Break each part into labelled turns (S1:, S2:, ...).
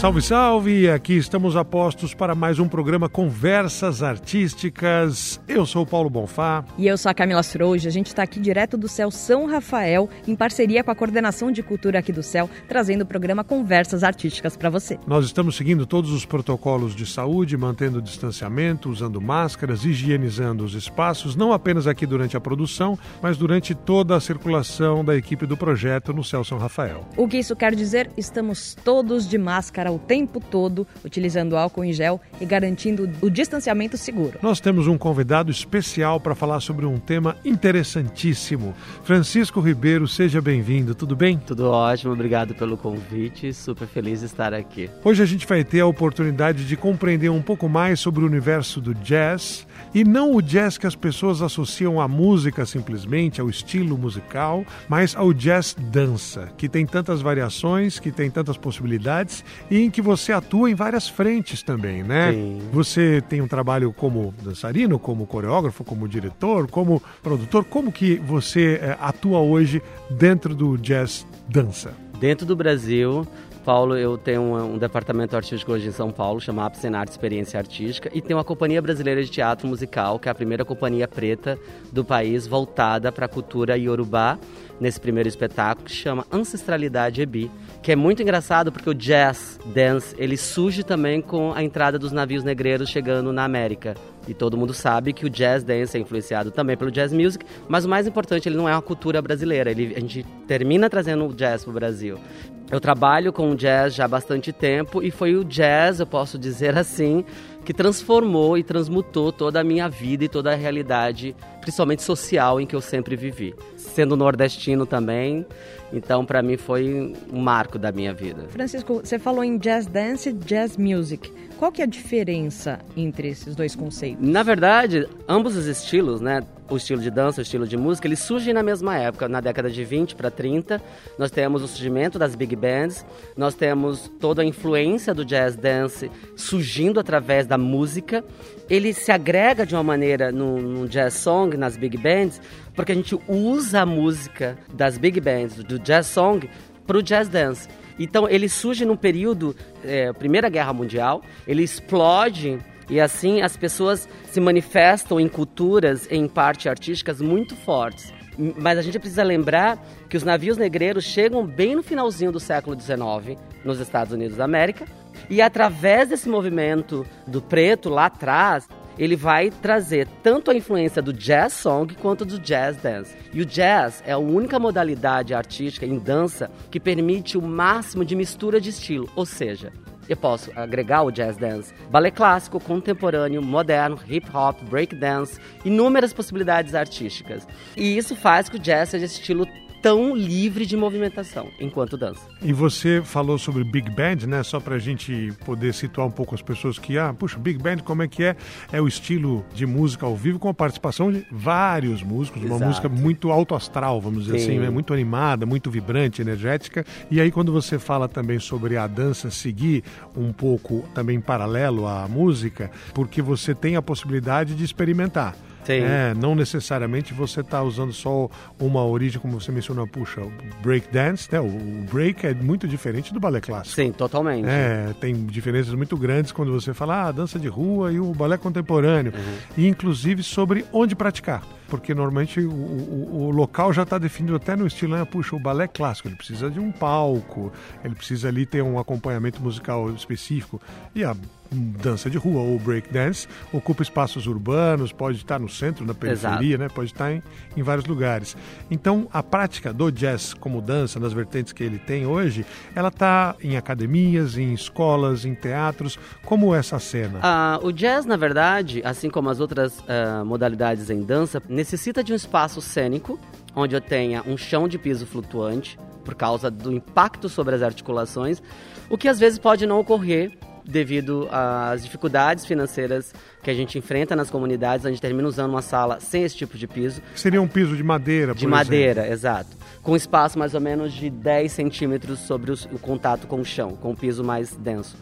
S1: Salve, salve! Aqui estamos a postos para mais um programa Conversas Artísticas. Eu sou o Paulo Bonfá.
S2: E eu sou a Camila Frouja. A gente está aqui direto do Céu São Rafael, em parceria com a Coordenação de Cultura aqui do Céu, trazendo o programa Conversas Artísticas para você.
S1: Nós estamos seguindo todos os protocolos de saúde, mantendo o distanciamento, usando máscaras, higienizando os espaços, não apenas aqui durante a produção, mas durante toda a circulação da equipe do projeto no Céu São Rafael.
S2: O que isso quer dizer? Estamos todos de máscara o tempo todo, utilizando álcool em gel e garantindo o distanciamento seguro.
S1: Nós temos um convidado especial para falar sobre um tema interessantíssimo. Francisco Ribeiro, seja bem-vindo, tudo bem?
S3: Tudo ótimo, obrigado pelo convite, super feliz de estar aqui.
S1: Hoje a gente vai ter a oportunidade de compreender um pouco mais sobre o universo do jazz e não o jazz que as pessoas associam à música simplesmente, ao estilo musical, mas ao jazz dança, que tem tantas variações, que tem tantas possibilidades e em que você atua em várias frentes também, né?
S3: Sim.
S1: Você tem um trabalho como dançarino, como coreógrafo, como diretor, como produtor. Como que você é, atua hoje dentro do jazz dança?
S3: Dentro do Brasil, Paulo, eu tenho um, um, departamento artístico hoje em São Paulo, chama Apsenart Experiência Artística, e tem uma companhia brasileira de teatro musical, que é a primeira companhia preta do país voltada para a cultura iorubá, nesse primeiro espetáculo, que chama Ancestralidade Ebi, que é muito engraçado porque o jazz dance, ele surge também com a entrada dos navios negreiros chegando na América. E todo mundo sabe que o jazz dance é influenciado também pelo jazz music, mas o mais importante, ele não é uma cultura brasileira, ele, a gente termina trazendo o jazz para o Brasil. Eu trabalho com o jazz já há bastante tempo e foi o jazz, eu posso dizer assim, que transformou e transmutou toda a minha vida e toda a realidade, principalmente social, em que eu sempre vivi. Sendo nordestino também, então para mim foi um marco da minha vida.
S2: Francisco, você falou em jazz dance e jazz music. Qual que é a diferença entre esses dois conceitos?
S3: Na verdade, ambos os estilos, né, o estilo de dança, o estilo de música, eles surgem na mesma época, na década de 20 para 30. Nós temos o surgimento das big bands, nós temos toda a influência do jazz dance surgindo através da música. Ele se agrega de uma maneira no, jazz song, nas big bands, porque a gente usa a música das big bands, do jazz song, para o jazz dance. Então ele surge num período, é, Primeira Guerra Mundial, ele explode e assim as pessoas se manifestam em culturas, em parte artísticas muito fortes. Mas a gente precisa lembrar que os navios negreiros chegam bem no finalzinho do século XIX nos Estados Unidos da América e através desse movimento do preto lá atrás, ele vai trazer tanto a influência do jazz song quanto do jazz dance. E o jazz é a única modalidade artística em dança que permite o máximo de mistura de estilo, ou seja, eu posso agregar o jazz dance, balé clássico, contemporâneo, moderno, hip hop, break dance, inúmeras possibilidades artísticas. E isso faz que o jazz seja estilo tão livre de movimentação enquanto dança.
S1: E você falou sobre Big Band, né? Só para a gente poder situar um pouco as pessoas que, ah, puxa, Big Band, como é que é? É o estilo de música ao vivo com a participação de vários músicos, uma
S3: Exato.
S1: música muito alto astral, vamos dizer
S3: Sim.
S1: assim, né? muito animada, muito vibrante, energética. E aí quando você fala também sobre a dança seguir um pouco também paralelo à música, porque você tem a possibilidade de experimentar.
S3: Sim.
S1: É, não necessariamente você está usando só uma origem, como você mencionou, puxa, break dance, né? O break é muito diferente do balé clássico.
S3: Sim, totalmente.
S1: É, tem diferenças muito grandes quando você fala ah, dança de rua e o balé contemporâneo. E inclusive sobre onde praticar. Porque normalmente o, o, o local já está definido até no estilo, né? Puxa, o balé clássico, ele precisa de um palco, ele precisa ali ter um acompanhamento musical específico. E a dança de rua ou break dance ocupa espaços urbanos, pode estar no centro, na periferia, né? pode estar em, em vários lugares. Então, a prática do jazz como dança, nas vertentes que ele tem hoje, ela está em academias, em escolas, em teatros. Como essa cena?
S3: Ah, o jazz, na verdade, assim como as outras ah, modalidades em dança, necessita de um espaço cênico, onde eu tenha um chão de piso flutuante, por causa do impacto sobre as articulações, o que às vezes pode não ocorrer devido às dificuldades financeiras que a gente enfrenta nas comunidades, a gente termina usando uma sala sem esse tipo de piso.
S1: Seria um piso de madeira,
S3: De madeira,
S1: exemplo.
S3: exato. Com espaço mais ou menos de 10 centímetros sobre os- o contato com o chão, com o piso mais denso.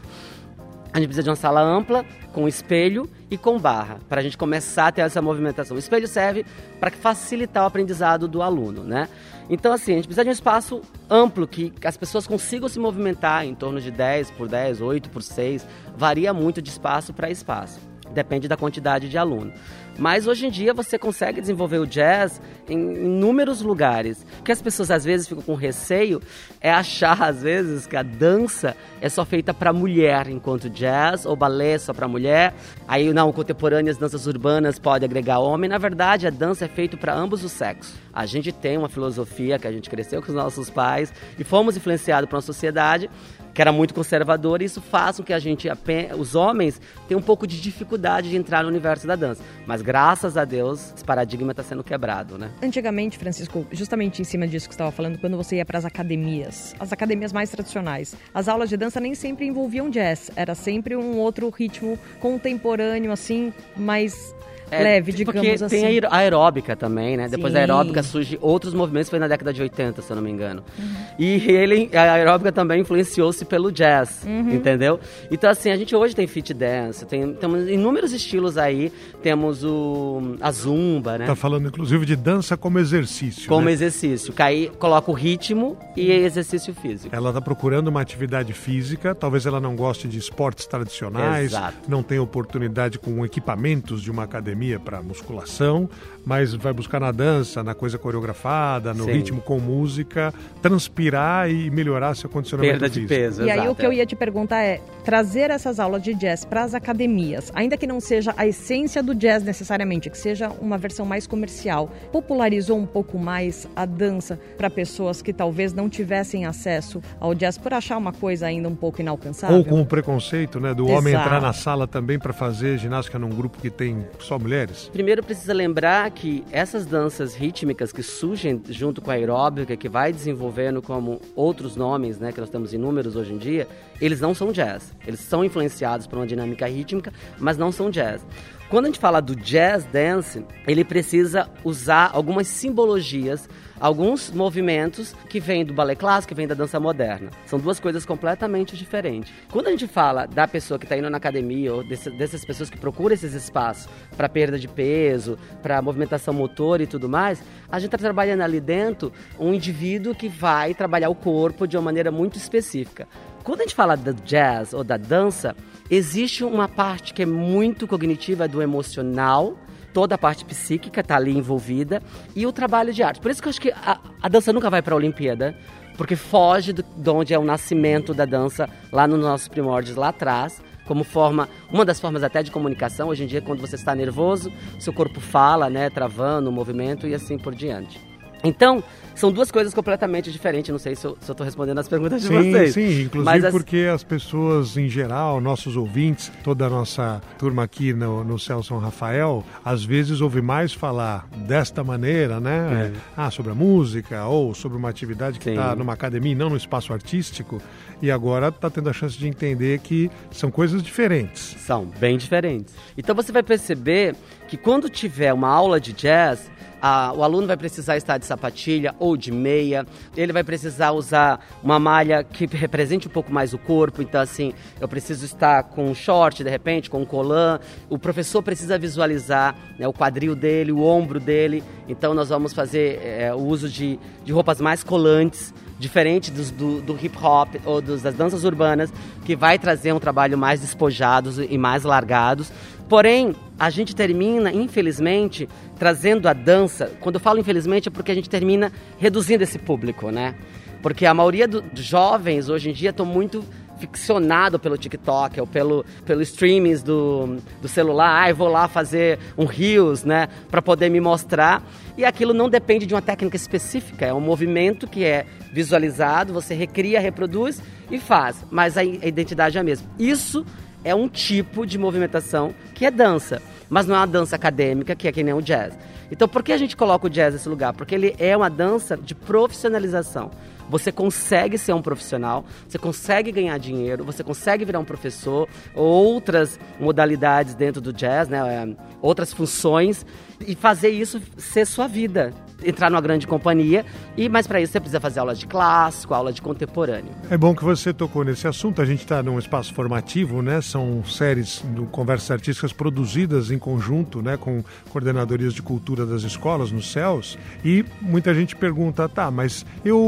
S3: A gente precisa de uma sala ampla, com espelho e com barra, para a gente começar a ter essa movimentação. O espelho serve para facilitar o aprendizado do aluno, né? Então, assim, a gente precisa de um espaço amplo que as pessoas consigam se movimentar em torno de 10 por 10, 8 por 6, varia muito de espaço para espaço. Depende da quantidade de aluno. Mas hoje em dia você consegue desenvolver o jazz em inúmeros lugares. O que as pessoas às vezes ficam com receio é achar às vezes que a dança é só feita para mulher, enquanto jazz ou balé é só para mulher. Aí não, contemporâneas danças urbanas pode agregar homem. Na verdade, a dança é feita para ambos os sexos. A gente tem uma filosofia que a gente cresceu com os nossos pais e fomos influenciados por uma sociedade que era muito conservadora, e isso faz com que a gente, os homens, tenham um pouco de dificuldade de entrar no universo da dança. Mas graças a Deus, esse paradigma está sendo quebrado, né?
S2: Antigamente, Francisco, justamente em cima disso que você estava falando, quando você ia para as academias, as academias mais tradicionais, as aulas de dança nem sempre envolviam jazz, era sempre um outro ritmo contemporâneo, assim, mais é, leve, digamos
S3: porque
S2: assim.
S3: tem a aeróbica também, né? Sim. Depois da aeróbica surge outros movimentos, foi na década de 80, se eu não me engano. Uhum. E ele, a aeróbica também influenciou-se pelo jazz, uhum. entendeu? Então, assim, a gente hoje tem fit dance, tem, temos inúmeros estilos aí. Temos o, a zumba, né?
S1: Tá falando, inclusive, de dança como exercício,
S3: Como
S1: né?
S3: exercício. Que aí coloca o ritmo e exercício físico.
S1: Ela tá procurando uma atividade física, talvez ela não goste de esportes tradicionais,
S3: Exato.
S1: não tenha oportunidade com equipamentos de uma academia academia para musculação, mas vai buscar na dança, na coisa coreografada, no Sim. ritmo com música, transpirar e melhorar seu condicionamento
S3: Perda
S1: físico.
S3: de peso,
S2: E
S3: exato,
S2: aí o que eu ia te perguntar é, trazer essas aulas de jazz para as academias, ainda que não seja a essência do jazz necessariamente, que seja uma versão mais comercial, popularizou um pouco mais a dança para pessoas que talvez não tivessem acesso ao jazz por achar uma coisa ainda um pouco inalcançável?
S1: Ou com o preconceito, né, do Exato. homem entrar na sala também para fazer ginástica num grupo que tem só mulheres?
S3: Primeiro precisa lembrar que essas danças rítmicas que surgem junto com a aeróbica, que vai desenvolvendo como outros nomes, né, que nós temos inúmeros hoje em dia, eles não são jazz. Eles são influenciados por uma dinâmica rítmica, mas não são jazz. Quando a gente fala do jazz dance, ele precisa usar algumas simbologias, alguns movimentos que vêm do balé clássico, que vêm da dança moderna. São duas coisas completamente diferentes. Quando a gente fala da pessoa que está indo na academia, ou desse, dessas pessoas que procuram esses espaços para perda de peso, para movimentação motor e tudo mais, a gente está trabalhando ali dentro um indivíduo que vai trabalhar o corpo de uma maneira muito específica. Quando a gente fala do jazz ou da dança, existe uma parte que é muito cognitiva do emocional, toda a parte psíquica está ali envolvida e o trabalho de arte. Por isso que eu acho que a, a dança nunca vai para a Olimpíada, porque foge do, de onde é o nascimento da dança lá nos nossos primórdios lá atrás como forma, uma das formas até de comunicação. Hoje em dia, quando você está nervoso, seu corpo fala, né, travando o movimento e assim por diante. Então, são duas coisas completamente diferentes. Não sei se eu estou respondendo as perguntas de
S1: sim,
S3: vocês.
S1: Sim, inclusive as... porque as pessoas em geral, nossos ouvintes, toda a nossa turma aqui no, no Céu São Rafael, às vezes ouve mais falar desta maneira, né? É. Ah, sobre a música ou sobre uma atividade que está numa academia e não no espaço artístico. E agora está tendo a chance de entender que são coisas diferentes.
S3: São bem diferentes. Então você vai perceber que quando tiver uma aula de jazz, a, o aluno vai precisar estar de sapatilha ou de meia, ele vai precisar usar uma malha que represente um pouco mais o corpo, então assim, eu preciso estar com um short, de repente, com um colã, o professor precisa visualizar né, o quadril dele, o ombro dele, então nós vamos fazer é, o uso de, de roupas mais colantes, diferente dos, do, do hip hop ou dos, das danças urbanas, que vai trazer um trabalho mais despojados e mais largados. Porém, a gente termina, infelizmente, trazendo a dança. Quando eu falo infelizmente é porque a gente termina reduzindo esse público, né? Porque a maioria dos jovens hoje em dia estão muito ficcionado pelo TikTok ou pelo, pelo streamings do, do celular. Ah, eu vou lá fazer um Reels, né, para poder me mostrar. E aquilo não depende de uma técnica específica, é um movimento que é visualizado, você recria, reproduz e faz, mas a identidade é a mesma. Isso é um tipo de movimentação que é dança, mas não é uma dança acadêmica, que é que nem o jazz. Então, por que a gente coloca o jazz nesse lugar? Porque ele é uma dança de profissionalização. Você consegue ser um profissional, você consegue ganhar dinheiro, você consegue virar um professor, outras modalidades dentro do jazz, né, é, outras funções, e fazer isso ser sua vida. Entrar numa grande companhia. E mas para isso você precisa fazer aula de clássico, aula de contemporâneo.
S1: É bom que você tocou nesse assunto. A gente está num espaço formativo, né? São séries do Conversas Artísticas produzidas em conjunto, né? Com coordenadorias de cultura das escolas nos céus. E muita gente pergunta, tá, mas eu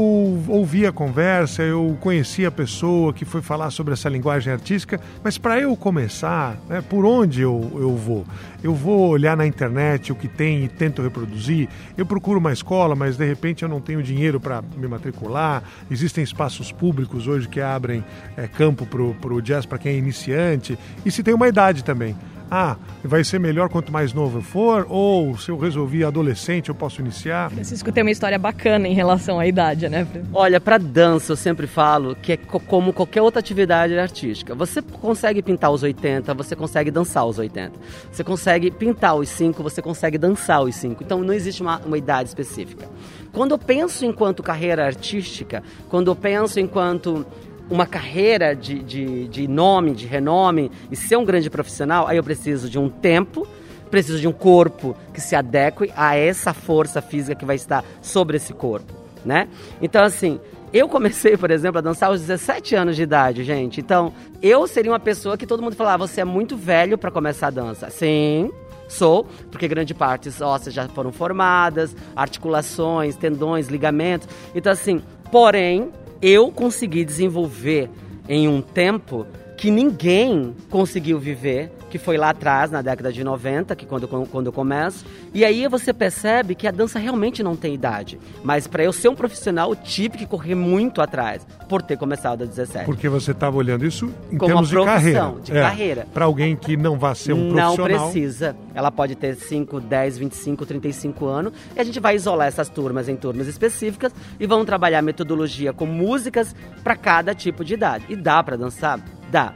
S1: ouvi a conversa, eu conheci a pessoa que foi falar sobre essa linguagem artística, mas para eu começar, né? Por onde eu, eu vou? Eu vou olhar na internet o que tem e tento reproduzir. Eu procuro uma escola, mas de repente eu não tenho dinheiro para me matricular. Existem espaços públicos hoje que abrem é, campo para o jazz para quem é iniciante. E se tem uma idade também ah, vai ser melhor quanto mais novo eu for, ou se eu resolvi adolescente eu posso iniciar.
S2: Francisco tem uma história bacana em relação à idade, né?
S3: Olha, para dança eu sempre falo que é como qualquer outra atividade artística. Você consegue pintar os 80, você consegue dançar os 80. Você consegue pintar os 5, você consegue dançar os 5. Então não existe uma, uma idade específica. Quando eu penso enquanto carreira artística, quando eu penso enquanto uma carreira de, de, de nome, de renome e ser um grande profissional, aí eu preciso de um tempo, preciso de um corpo que se adeque a essa força física que vai estar sobre esse corpo, né? Então, assim, eu comecei, por exemplo, a dançar aos 17 anos de idade, gente. Então, eu seria uma pessoa que todo mundo falava, ah, você é muito velho para começar a dança. Sim, sou, porque grande parte ósseas já foram formadas, articulações, tendões, ligamentos. Então, assim, porém, eu consegui desenvolver em um tempo que ninguém conseguiu viver que foi lá atrás, na década de 90, que quando, quando eu começo. E aí você percebe que a dança realmente não tem idade. Mas para eu ser um profissional, eu tive que correr muito atrás, por ter começado a 17.
S1: Porque você estava olhando isso em
S3: Como
S1: termos
S3: de
S1: carreira.
S3: De é, carreira.
S1: Para alguém que não vá ser um
S3: não
S1: profissional.
S3: Não precisa. Ela pode ter 5, 10, 25, 35 anos. E a gente vai isolar essas turmas em turmas específicas e vamos trabalhar metodologia com músicas para cada tipo de idade. E dá para dançar? Dá.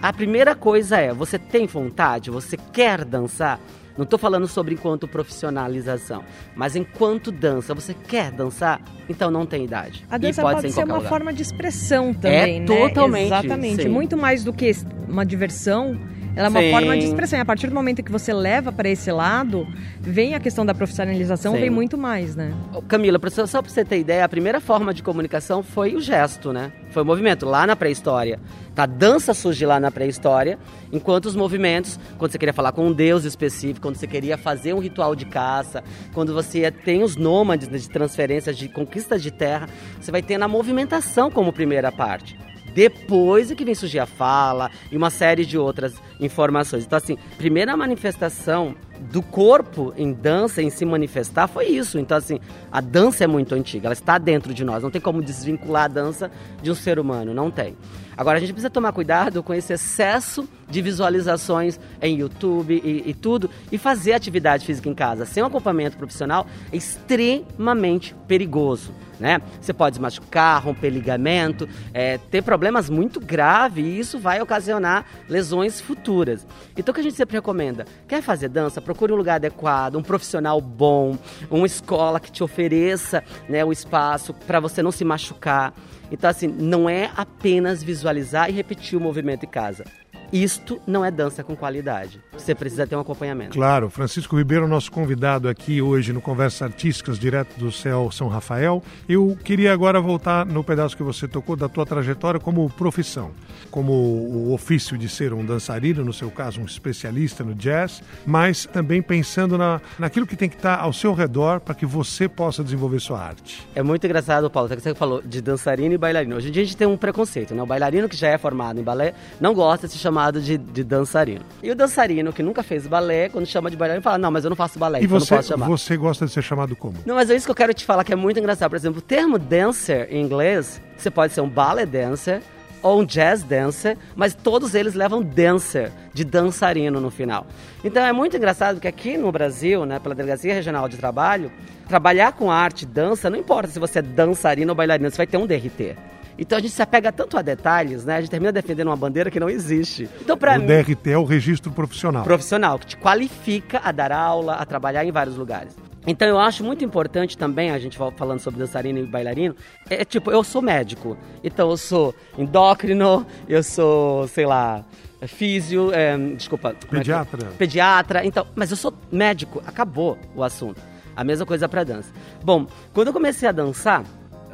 S3: A primeira coisa é, você tem vontade? Você quer dançar? Não estou falando sobre enquanto profissionalização, mas enquanto dança. Você quer dançar? Então não tem idade.
S2: A dança
S3: pode,
S2: pode
S3: ser,
S2: ser uma
S3: lugar.
S2: forma de expressão também,
S3: é, né? Totalmente.
S2: Exatamente.
S3: Sim.
S2: Muito mais do que uma diversão ela é uma
S3: Sim.
S2: forma de expressão. E a partir do momento que você leva para esse lado, vem a questão da profissionalização,
S3: Sim.
S2: vem muito mais, né?
S3: Camila, só para você ter ideia, a primeira forma de comunicação foi o gesto, né? Foi o movimento, lá na pré-história. A dança surge lá na pré-história, enquanto os movimentos, quando você queria falar com um deus específico, quando você queria fazer um ritual de caça, quando você tem os nômades de transferências, de conquista de terra, você vai ter na movimentação como primeira parte. Depois é que vem surgir a fala e uma série de outras informações. Então, assim, primeira manifestação do corpo em dança, em se manifestar, foi isso. Então, assim, a dança é muito antiga, ela está dentro de nós. Não tem como desvincular a dança de um ser humano, não tem. Agora, a gente precisa tomar cuidado com esse excesso de visualizações em YouTube e, e tudo, e fazer atividade física em casa sem um acompanhamento profissional é extremamente perigoso. Né? Você pode se machucar, romper ligamento, é, ter problemas muito graves e isso vai ocasionar lesões futuras. Então o que a gente sempre recomenda? Quer fazer dança? Procure um lugar adequado, um profissional bom, uma escola que te ofereça né, o espaço para você não se machucar. Então assim, não é apenas visualizar e repetir o movimento em casa. Isto não é dança com qualidade. Você precisa ter um acompanhamento.
S1: Claro, Francisco Ribeiro, nosso convidado aqui hoje no Conversas Artísticas, direto do céu São Rafael. Eu queria agora voltar no pedaço que você tocou da tua trajetória como profissão, como o ofício de ser um dançarino, no seu caso um especialista no jazz, mas também pensando na, naquilo que tem que estar ao seu redor para que você possa desenvolver sua arte.
S3: É muito engraçado, Paulo, que você falou de dançarino e bailarino. Hoje em dia a gente tem um preconceito, né? O bailarino que já é formado em balé não gosta de se chamar chamado de, de, dançarino. E o dançarino que nunca fez balé, quando chama de bailarino, fala: Não, mas eu não faço balé,
S1: e
S3: então
S1: você,
S3: não posso chamar.
S1: você gosta de ser chamado como?
S3: Não, mas é isso que eu quero te falar que é muito engraçado. Por exemplo, o termo dancer em inglês, você pode ser um ballet dancer ou um jazz dancer, mas todos eles levam dancer, de dançarino no final. Então é muito engraçado que aqui no Brasil, né, pela Delegacia Regional de Trabalho, trabalhar com arte, dança, não importa se você é dançarino ou bailarino, você vai ter um DRT. Então a gente se apega tanto a detalhes, né? A gente termina defendendo uma bandeira que não existe. Então para
S1: mim, o DRT é o registro profissional.
S3: Profissional que te qualifica a dar aula, a trabalhar em vários lugares. Então eu acho muito importante também, a gente falando sobre dançarino e bailarino, é, é tipo, eu sou médico, então eu sou endócrino, eu sou, sei lá, físio, é, desculpa.
S1: Pediatra.
S3: É Pediatra, então, mas eu sou médico, acabou o assunto. A mesma coisa para dança. Bom, quando eu comecei a dançar,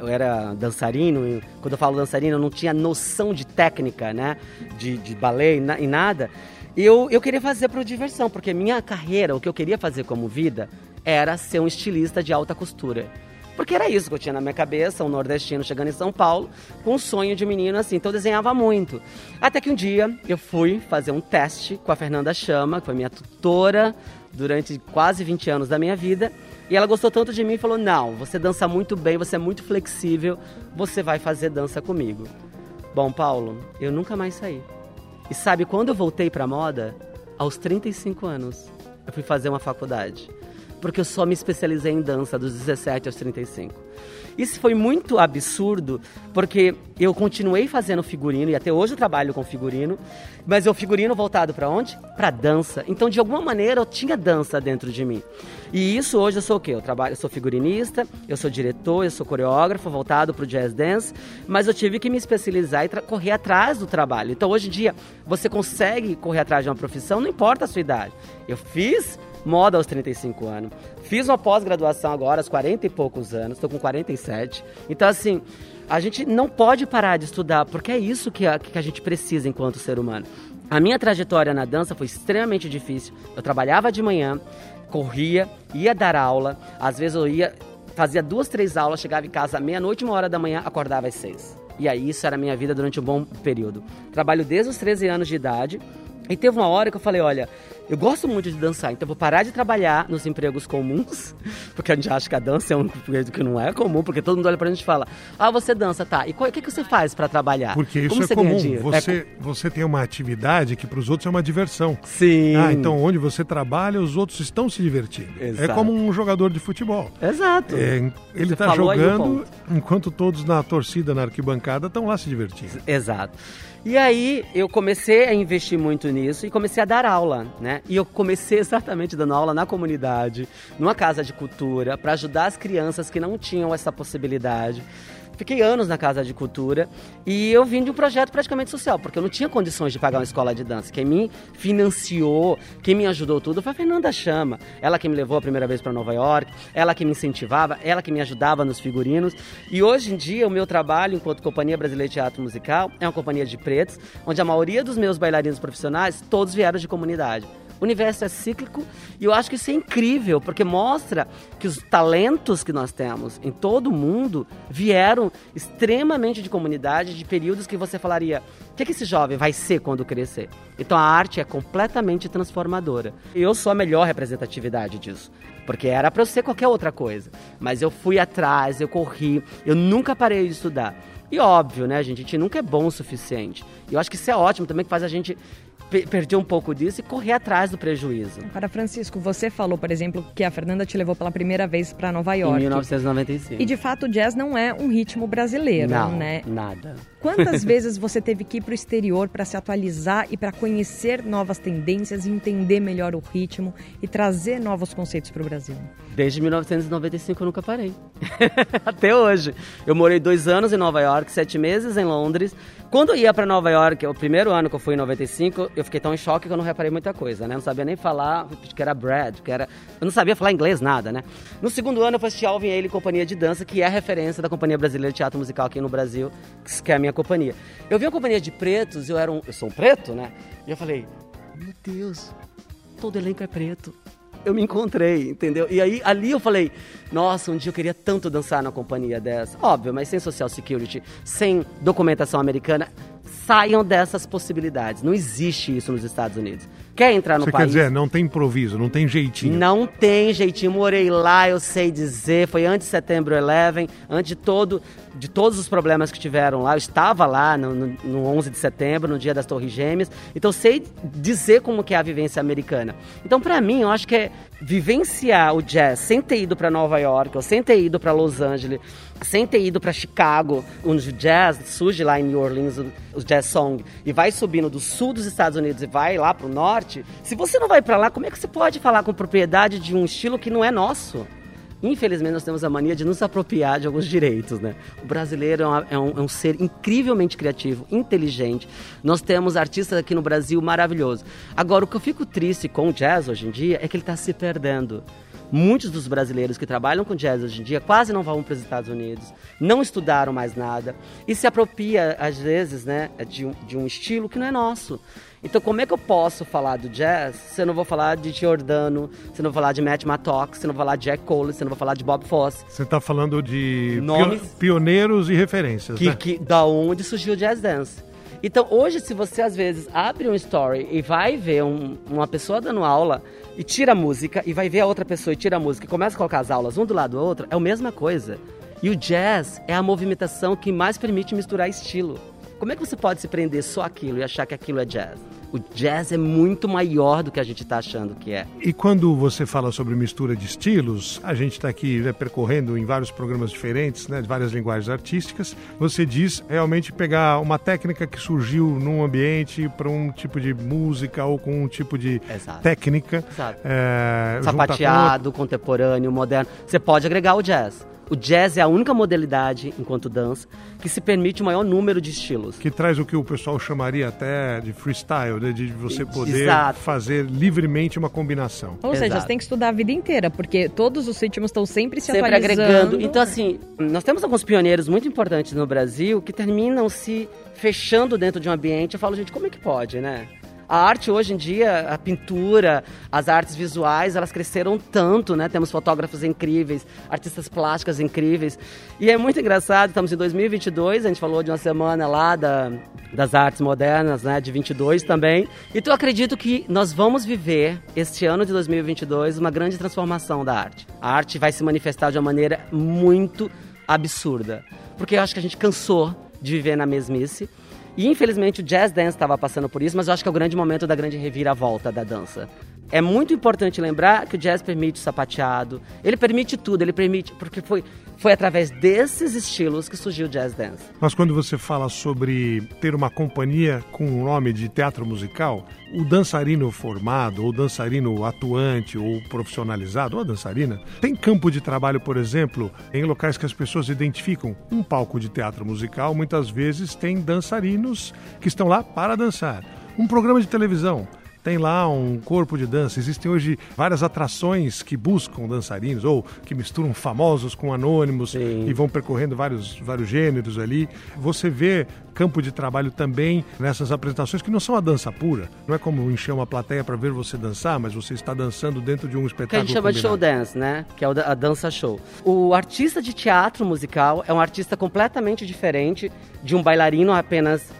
S3: eu era dançarino, e quando eu falo dançarino, eu não tinha noção de técnica, né? De, de balé e, nada. E eu, eu queria fazer por diversão, porque minha carreira, o que eu queria fazer como vida, era ser um estilista de alta costura. Porque era isso que eu tinha na minha cabeça, um nordestino chegando em São Paulo, com um sonho de menino assim. Então eu desenhava muito. Até que um dia eu fui fazer um teste com a Fernanda Chama, que foi minha tutora durante quase 20 anos da minha vida. E ela gostou tanto de mim e falou: Não, você dança muito bem, você é muito flexível, você vai fazer dança comigo. Bom, Paulo, eu nunca mais saí. E sabe quando eu voltei para moda? Aos 35 anos. Eu fui fazer uma faculdade porque eu só me especializei em dança dos 17 aos 35. Isso foi muito absurdo, porque eu continuei fazendo figurino e até hoje eu trabalho com figurino, mas o figurino voltado para onde? Para dança. Então, de alguma maneira, eu tinha dança dentro de mim. E isso hoje eu sou o quê? Eu trabalho, eu sou figurinista, eu sou diretor, eu sou coreógrafo voltado para o jazz dance, mas eu tive que me especializar e correr atrás do trabalho. Então, hoje em dia, você consegue correr atrás de uma profissão, não importa a sua idade. Eu fiz moda aos 35 anos. Fiz uma pós-graduação agora aos 40 e poucos anos, estou com 47. Então, assim, a gente não pode parar de estudar, porque é isso que a, que a gente precisa enquanto ser humano. A minha trajetória na dança foi extremamente difícil. Eu trabalhava de manhã, corria, ia dar aula, às vezes eu ia, fazia duas, três aulas, chegava em casa meia-noite, uma hora da manhã, acordava às seis. E aí, isso era a minha vida durante um bom período. Trabalho desde os 13 anos de idade. E teve uma hora que eu falei: olha, eu gosto muito de dançar, então vou parar de trabalhar nos empregos comuns, porque a gente acha que a dança é um emprego que não é comum, porque todo mundo olha pra gente e fala: Ah, você dança, tá. E o que, que você faz para trabalhar?
S1: Porque isso Como é comum. Você, é... você tem uma atividade que para os outros é uma diversão.
S3: Sim.
S1: Ah, então onde você trabalha, os outros estão se divertindo. É Exato. É como um jogador de futebol.
S3: Exato.
S1: É, ele está jogando enquanto todos na torcida, na arquibancada, estão lá se divertindo.
S3: Exato. E aí eu comecei a investir muito nisso e comecei a dar aula, né? E eu comecei exatamente dando aula na comunidade, numa casa de cultura, para ajudar as crianças que não tinham essa possibilidade. Fiquei anos na Casa de Cultura e eu vim de um projeto praticamente social, porque eu não tinha condições de pagar uma escola de dança. Quem me financiou, quem me ajudou tudo foi a Fernanda Chama. Ela que me levou a primeira vez para Nova York, ela que me incentivava, ela que me ajudava nos figurinos. E hoje em dia, o meu trabalho enquanto Companhia Brasileira de Teatro Musical é uma companhia de pretos, onde a maioria dos meus bailarinos profissionais, todos vieram de comunidade. O universo é cíclico e eu acho que isso é incrível, porque mostra que os talentos que nós temos em todo o mundo vieram extremamente de comunidade, de períodos que você falaria: o que, é que esse jovem vai ser quando crescer? Então a arte é completamente transformadora. Eu sou a melhor representatividade disso, porque era para eu ser qualquer outra coisa. Mas eu fui atrás, eu corri, eu nunca parei de estudar. E óbvio, né, gente? A gente nunca é bom o suficiente. E eu acho que isso é ótimo também, que faz a gente perder um pouco disso e correr atrás do prejuízo.
S2: Para Francisco, você falou, por exemplo, que a Fernanda te levou pela primeira vez para Nova York.
S3: Em 1995.
S2: E de fato o jazz não é um ritmo brasileiro,
S3: não,
S2: né?
S3: Nada.
S2: Quantas vezes você teve que ir para o exterior para se atualizar e para conhecer novas tendências, entender melhor o ritmo e trazer novos conceitos para o Brasil?
S3: Desde 1995 eu nunca parei. Até hoje. Eu morei dois anos em Nova York, sete meses em Londres. Quando eu ia para Nova York, o primeiro ano que eu fui em 95, eu fiquei tão em choque que eu não reparei muita coisa, né? Não sabia nem falar que era Brad, que era... Eu não sabia falar inglês, nada, né? No segundo ano eu fui assistir Alvin Ailey Companhia de Dança, que é a referência da Companhia Brasileira de Teatro Musical aqui no Brasil, que é a minha companhia. Eu vi uma companhia de pretos, eu era um... Eu sou um preto, né? E eu falei, meu Deus, todo elenco é preto eu me encontrei, entendeu? E aí ali eu falei, nossa, um dia eu queria tanto dançar na companhia dessa. Óbvio, mas sem social security, sem documentação americana, saiam dessas possibilidades. Não existe isso nos Estados Unidos. Quer entrar no
S1: Você
S3: país?
S1: quer dizer, não tem improviso, não tem jeitinho.
S3: Não tem jeitinho. Morei lá, eu sei dizer. Foi antes de setembro 11, antes de, todo, de todos os problemas que tiveram lá. Eu estava lá no, no, no 11 de setembro, no dia das Torres Gêmeas. Então, sei dizer como que é a vivência americana. Então, para mim, eu acho que é vivenciar o jazz sem ter ido para Nova York, ou sem ter ido para Los Angeles, sem ter ido para Chicago, onde o jazz surge lá em New Orleans, o jazz song, e vai subindo do sul dos Estados Unidos e vai lá para o norte, se você não vai para lá, como é que você pode falar com propriedade de um estilo que não é nosso? Infelizmente, nós temos a mania de nos apropriar de alguns direitos, né? O brasileiro é, uma, é, um, é um, ser incrivelmente criativo, inteligente. Nós temos artistas aqui no Brasil maravilhosos. Agora, o que eu fico triste com o jazz hoje em dia é que ele está se perdendo. Muitos dos brasileiros que trabalham com jazz hoje em dia quase não vão para os Estados Unidos, não estudaram mais nada e se apropria, às vezes, né, de um, de um estilo que não é nosso. Então, como é que eu posso falar do jazz se eu não vou falar de Giordano, se eu não vou falar de Matt Mattock, se eu não vou falar de Jack Cole, se eu não vou falar de Bob Fosse?
S1: Você está falando de
S3: Nomes
S1: pioneiros e referências,
S3: que,
S1: né?
S3: que Da onde surgiu o jazz dance. Então, hoje, se você às vezes abre um story e vai ver um, uma pessoa dando aula e tira a música, e vai ver a outra pessoa e tira a música e começa a colocar as aulas um do lado do outro, é a mesma coisa. E o jazz é a movimentação que mais permite misturar estilo. Como é que você pode se prender só aquilo e achar que aquilo é jazz? O jazz é muito maior do que a gente está achando que é.
S1: E quando você fala sobre mistura de estilos, a gente está aqui né, percorrendo em vários programas diferentes, né, de várias linguagens artísticas. Você diz realmente pegar uma técnica que surgiu num ambiente para um tipo de música ou com um tipo de
S3: Exato.
S1: técnica.
S3: Exato.
S1: É, juntar com
S3: Sapateado, contemporâneo, moderno. Você pode agregar o jazz. O jazz é a única modalidade, enquanto dança, que se permite o maior número de estilos.
S1: que traz o que o pessoal chamaria até de freestyle, né, de você poder
S3: Exato.
S1: fazer livremente uma combinação.
S2: Ou seja,
S3: Exato.
S2: você tem que estudar a vida inteira, porque todos os ritmos estão sempre se
S3: sempre
S2: atualizando.
S3: agregando. Então, assim, nós temos alguns pioneiros muito importantes no Brasil que terminam se fechando dentro de um ambiente. Eu falo, gente, como é que pode, né? A arte hoje em dia, a pintura, as artes visuais, elas cresceram tanto, né? Temos fotógrafos incríveis, artistas plásticas incríveis. E é muito engraçado, estamos em 2022, a gente falou de uma semana lá da, das artes modernas, né? De 22 também. Então eu acredito que nós vamos viver, este ano de 2022, uma grande transformação da arte. A arte vai se manifestar de uma maneira muito absurda. Porque eu acho que a gente cansou de viver na mesmice. E infelizmente o jazz dance estava passando por isso, mas eu acho que é o grande momento da grande reviravolta da dança. É muito importante lembrar que o jazz permite o sapateado, ele permite tudo, ele permite, porque foi, foi através desses estilos que surgiu o jazz dance.
S1: Mas quando você fala sobre ter uma companhia com o nome de teatro musical, o dançarino formado, ou dançarino atuante, ou profissionalizado, ou a dançarina, tem campo de trabalho, por exemplo, em locais que as pessoas identificam um palco de teatro musical, muitas vezes tem dançarinos que estão lá para dançar. Um programa de televisão tem lá um corpo de dança. Existem hoje várias atrações que buscam dançarinos ou que misturam famosos com anônimos
S3: Sim.
S1: e vão percorrendo vários, vários gêneros ali. Você vê campo de trabalho também nessas apresentações que não são a dança pura. Não é como encher uma plateia para ver você dançar, mas você está dançando dentro de um
S3: que a
S1: espetáculo
S3: gente chama de show
S1: combinado.
S3: dance, né? Que é a dança show. O artista de teatro musical é um artista completamente diferente de um bailarino apenas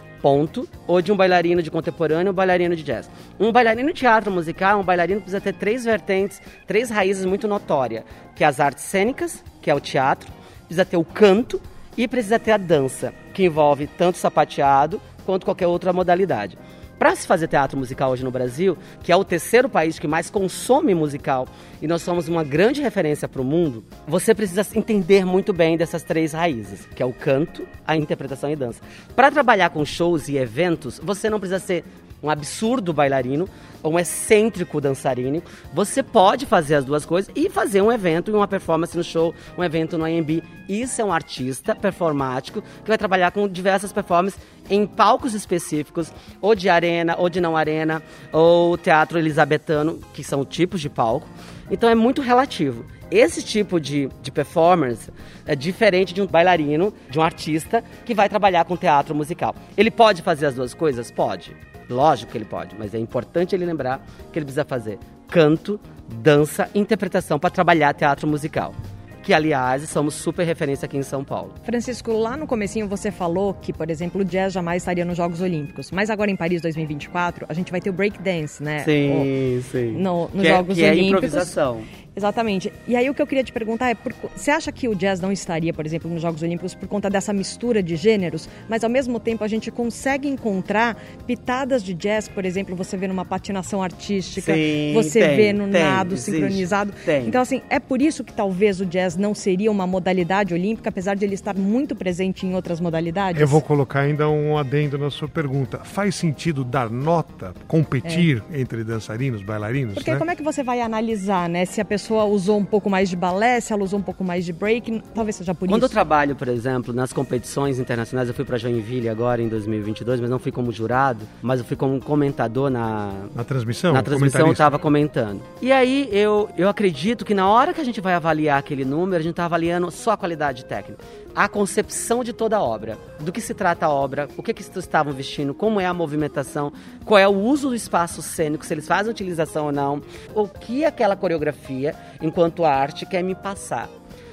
S3: ou de um bailarino de contemporâneo ou bailarino de jazz. Um bailarino de teatro musical um bailarino precisa ter três vertentes, três raízes muito notórias, que é as artes cênicas, que é o teatro, precisa ter o canto e precisa ter a dança, que envolve tanto sapateado quanto qualquer outra modalidade. Para se fazer teatro musical hoje no Brasil, que é o terceiro país que mais consome musical e nós somos uma grande referência para o mundo, você precisa entender muito bem dessas três raízes, que é o canto, a interpretação e dança. Para trabalhar com shows e eventos, você não precisa ser um absurdo bailarino um excêntrico dançarino. Você pode fazer as duas coisas e fazer um evento e uma performance no show, um evento no AMB. Isso é um artista performático que vai trabalhar com diversas performances em palcos específicos, ou de arena, ou de não arena, ou teatro elisabetano, que são tipos de palco. Então é muito relativo. Esse tipo de, de performance é diferente de um bailarino, de um artista que vai trabalhar com teatro musical. Ele pode fazer as duas coisas? Pode. Lógico que ele pode, mas é importante ele lembrar que ele precisa fazer canto, dança interpretação para trabalhar teatro musical. Que, aliás, somos super referência aqui em São Paulo.
S2: Francisco, lá no comecinho você falou que, por exemplo, o jazz jamais estaria nos Jogos Olímpicos. Mas agora em Paris 2024, a gente vai ter o break dance, né?
S3: Sim, sim.
S2: no- nos
S3: que é,
S2: Jogos
S3: que é
S2: Olímpicos.
S3: improvisação.
S2: Exatamente. E aí o que eu queria te perguntar é, por- você acha que o jazz não estaria, por exemplo, nos Jogos Olímpicos por conta dessa mistura de gêneros, mas ao mesmo tempo a gente consegue encontrar pitadas de jazz, por exemplo, você vê numa patinação artística,
S3: Sim,
S2: você
S3: tem,
S2: vê no
S3: tem,
S2: nado
S3: existe,
S2: sincronizado.
S3: tem.
S2: Então assim, é por isso que talvez o jazz não seria uma modalidade olímpica, apesar de ele estar muito presente em outras modalidades?
S1: Eu vou colocar ainda um adendo na sua pergunta. Faz sentido dar nota, competir é. entre dançarinos, bailarinos?
S2: Porque
S1: né?
S2: como é que você vai analisar, né? Se a pessoa usou um pouco mais de balé, se ela usou um pouco mais de break, talvez seja por
S3: Quando
S2: isso.
S3: eu trabalho, por exemplo, nas competições internacionais, eu fui para Joinville agora em 2022, mas não fui como jurado, mas eu fui como comentador na
S1: na transmissão.
S3: Na transmissão eu estava comentando. E aí eu eu acredito que na hora que a gente vai avaliar aquele número, a gente está avaliando só a qualidade técnica a concepção de toda a obra. Do que se trata a obra, o que, que estavam vestindo, como é a movimentação, qual é o uso do espaço cênico, se eles fazem utilização ou não, o que aquela coreografia, enquanto arte, quer me passar.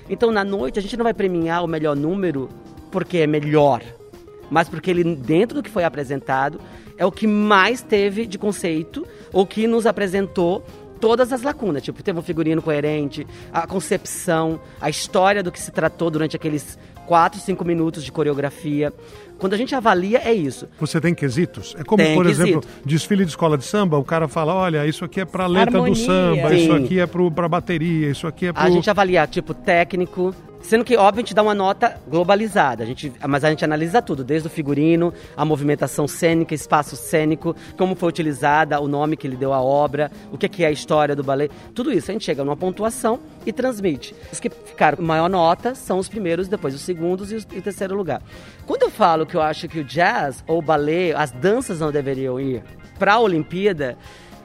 S3: Então, na noite, a gente não vai premiar o melhor número porque é melhor, mas porque ele, dentro do que foi apresentado, é o que mais teve de conceito, o que nos apresentou todas as lacunas. Tipo, teve um figurino coerente, a concepção, a história do que se tratou durante aqueles 4, 5 minutos de coreografia. Quando a gente avalia, é isso.
S1: Você tem quesitos? É como, tem por quesito. exemplo, desfile de escola de samba, o cara fala, olha, isso aqui é pra letra Harmonia. do samba, Sim. isso aqui é pro, pra bateria, isso aqui é pro...
S3: A gente avalia, tipo, técnico, Sendo que, óbvio, a gente dá uma nota globalizada, a gente, mas a gente analisa tudo, desde o figurino, a movimentação cênica, espaço cênico, como foi utilizada, o nome que ele deu à obra, o que é a história do ballet, tudo isso. A gente chega numa pontuação e transmite. Os que ficaram com maior nota são os primeiros, depois os segundos e o terceiro lugar. Quando eu falo que eu acho que o jazz ou o ballet, as danças não deveriam ir para a Olimpíada,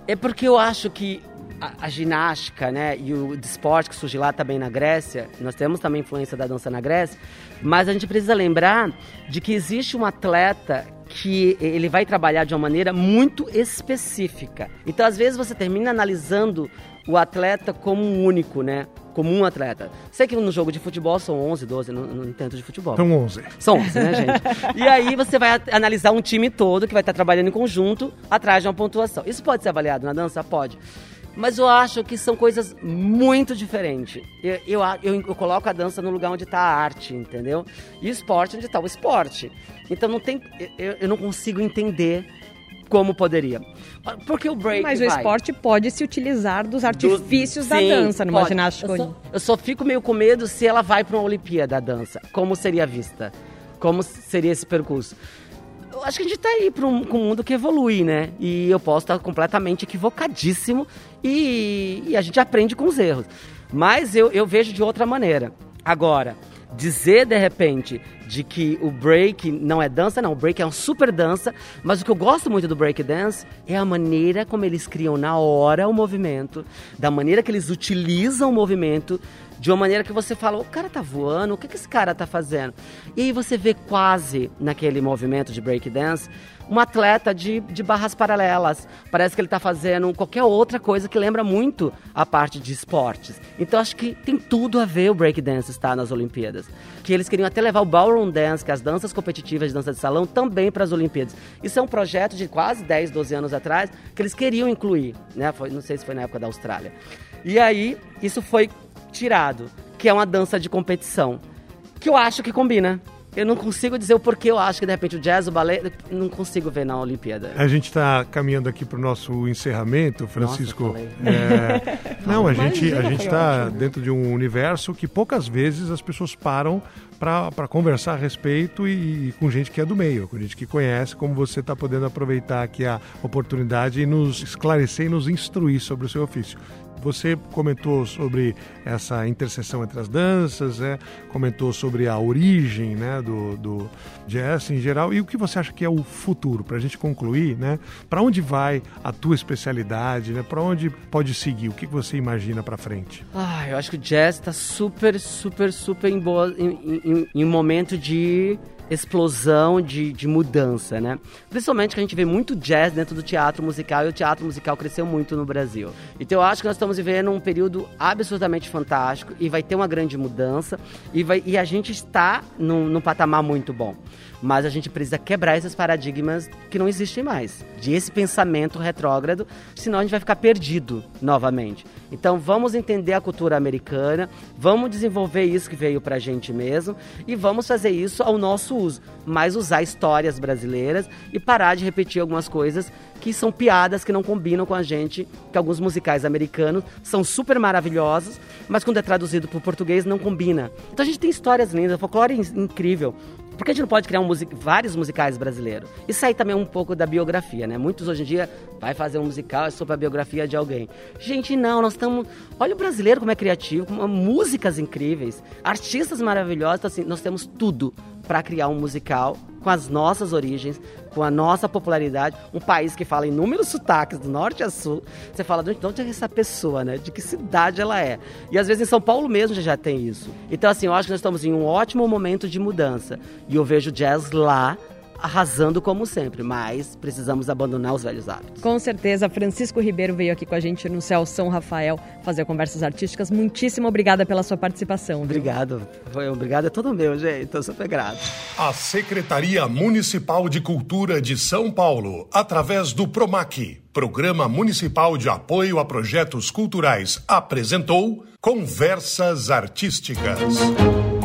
S3: é porque eu acho que a, a, ginástica, né, e o esporte que surgiu lá também na Grécia, nós temos também influência da dança na Grécia, mas a gente precisa lembrar de que existe um atleta que ele vai trabalhar de uma maneira muito específica. Então, às vezes você termina analisando o atleta como um único, né? Como um atleta. Sei que no jogo de futebol são 11, 12, não, não entendo de futebol.
S1: São 11.
S3: São 11, né, gente? e aí você vai analisar um time todo que vai estar trabalhando em conjunto atrás de uma pontuação. Isso pode ser avaliado na dança? Pode. Mas eu acho que são coisas muito diferentes. Eu, eu, eu, eu coloco a dança no lugar onde está a arte, entendeu? E o esporte onde está o esporte. Então não tem, eu, eu não consigo entender como poderia. Porque o break.
S2: Mas o
S3: vai.
S2: esporte pode se utilizar dos artifícios Do, da sim, dança numa pode. ginástica.
S3: Eu só, eu só fico meio com medo se ela vai para uma Olimpíada da dança. Como seria vista? Como seria esse percurso? eu acho que a gente está aí para um, um, mundo que evolui, né? E eu posso estar completamente equivocadíssimo e, e a gente aprende com os erros. Mas eu, eu vejo de outra maneira. Agora, dizer de repente de que o break não é dança, não, o break é uma super dança, mas o que eu gosto muito do break dance é a maneira como eles criam na hora o movimento, da maneira que eles utilizam o movimento de uma maneira que você fala, o cara tá voando, o que, que esse cara tá fazendo? E aí você vê quase naquele movimento de breakdance um atleta de, de barras paralelas. Parece que ele está fazendo qualquer outra coisa que lembra muito a parte de esportes. Então acho que tem tudo a ver o breakdance estar nas Olimpíadas. Que eles queriam até levar o ballroom dance, que é as danças competitivas de dança de salão, também para as Olimpíadas. Isso é um projeto de quase 10, 12 anos atrás que eles queriam incluir. Né? Foi, não sei se foi na época da Austrália. E aí, isso foi tirado, que é uma dança de competição, que eu acho que combina. Eu não consigo dizer o porquê eu acho que de repente o jazz, o ballet, não consigo ver na Olimpíada.
S1: A gente está caminhando aqui para o nosso encerramento, Francisco. Nossa, é... não, a gente a gente está dentro de um universo que poucas vezes as pessoas param para conversar a respeito e, e, com gente que é do meio, com gente que conhece, como você está podendo aproveitar aqui a oportunidade e nos esclarecer e nos instruir sobre o seu ofício. Você comentou sobre essa interseção entre as danças, né? comentou sobre a origem né? do, do jazz em geral. E o que você acha que é o futuro? Para a gente concluir, né? para onde vai a tua especialidade? Né? Para onde pode seguir? O que você imagina para frente?
S3: Ah, eu acho que o jazz está super, super, super em, boa, em, em, em um momento de explosão de, de mudança, né? Principalmente que a gente vê muito jazz dentro do teatro musical e o teatro musical cresceu muito no Brasil. Então eu acho que nós estamos vivendo um período absolutamente fantástico e vai ter uma grande mudança e, vai, e a gente está num, num patamar muito bom. Mas a gente precisa quebrar esses paradigmas que não existem mais, de esse pensamento retrógrado, senão a gente vai ficar perdido novamente. Então vamos entender a cultura americana, vamos desenvolver isso que veio pra gente mesmo e vamos fazer isso ao nosso uso, mas usar histórias brasileiras e parar de repetir algumas coisas que são piadas que não combinam com a gente, que alguns musicais americanos são super maravilhosos, mas quando é traduzido para o português não combina. Então a gente tem histórias lindas, folclore incrível. Por que a gente não pode criar um music... vários musicais brasileiros? Isso aí também é um pouco da biografia, né? Muitos hoje em dia vai fazer um musical é sobre a biografia de alguém. Gente, não, nós estamos. Olha o brasileiro como é criativo, com músicas incríveis, artistas maravilhosos. Então, assim, nós temos tudo para criar um musical com as nossas origens, com a nossa popularidade, um país que fala inúmeros sotaques do norte a sul. Você fala de onde é essa pessoa, né? De que cidade ela é. E às vezes em São Paulo mesmo já, tem isso. Então, assim, eu acho que nós estamos em um ótimo momento de mudança. E eu vejo jazz lá arrasando como sempre, mas precisamos abandonar os velhos hábitos.
S2: Com certeza, Francisco Ribeiro veio aqui com a gente no Céu São Rafael fazer conversas artísticas. Muitíssimo obrigada pela sua participação. Viu?
S3: Obrigado. Foi obrigado é todo meu, gente. Estou super grato.
S4: A Secretaria Municipal de Cultura de São Paulo, através do PROMAC, Programa Municipal de Apoio a Projetos Culturais, apresentou Conversas Artísticas.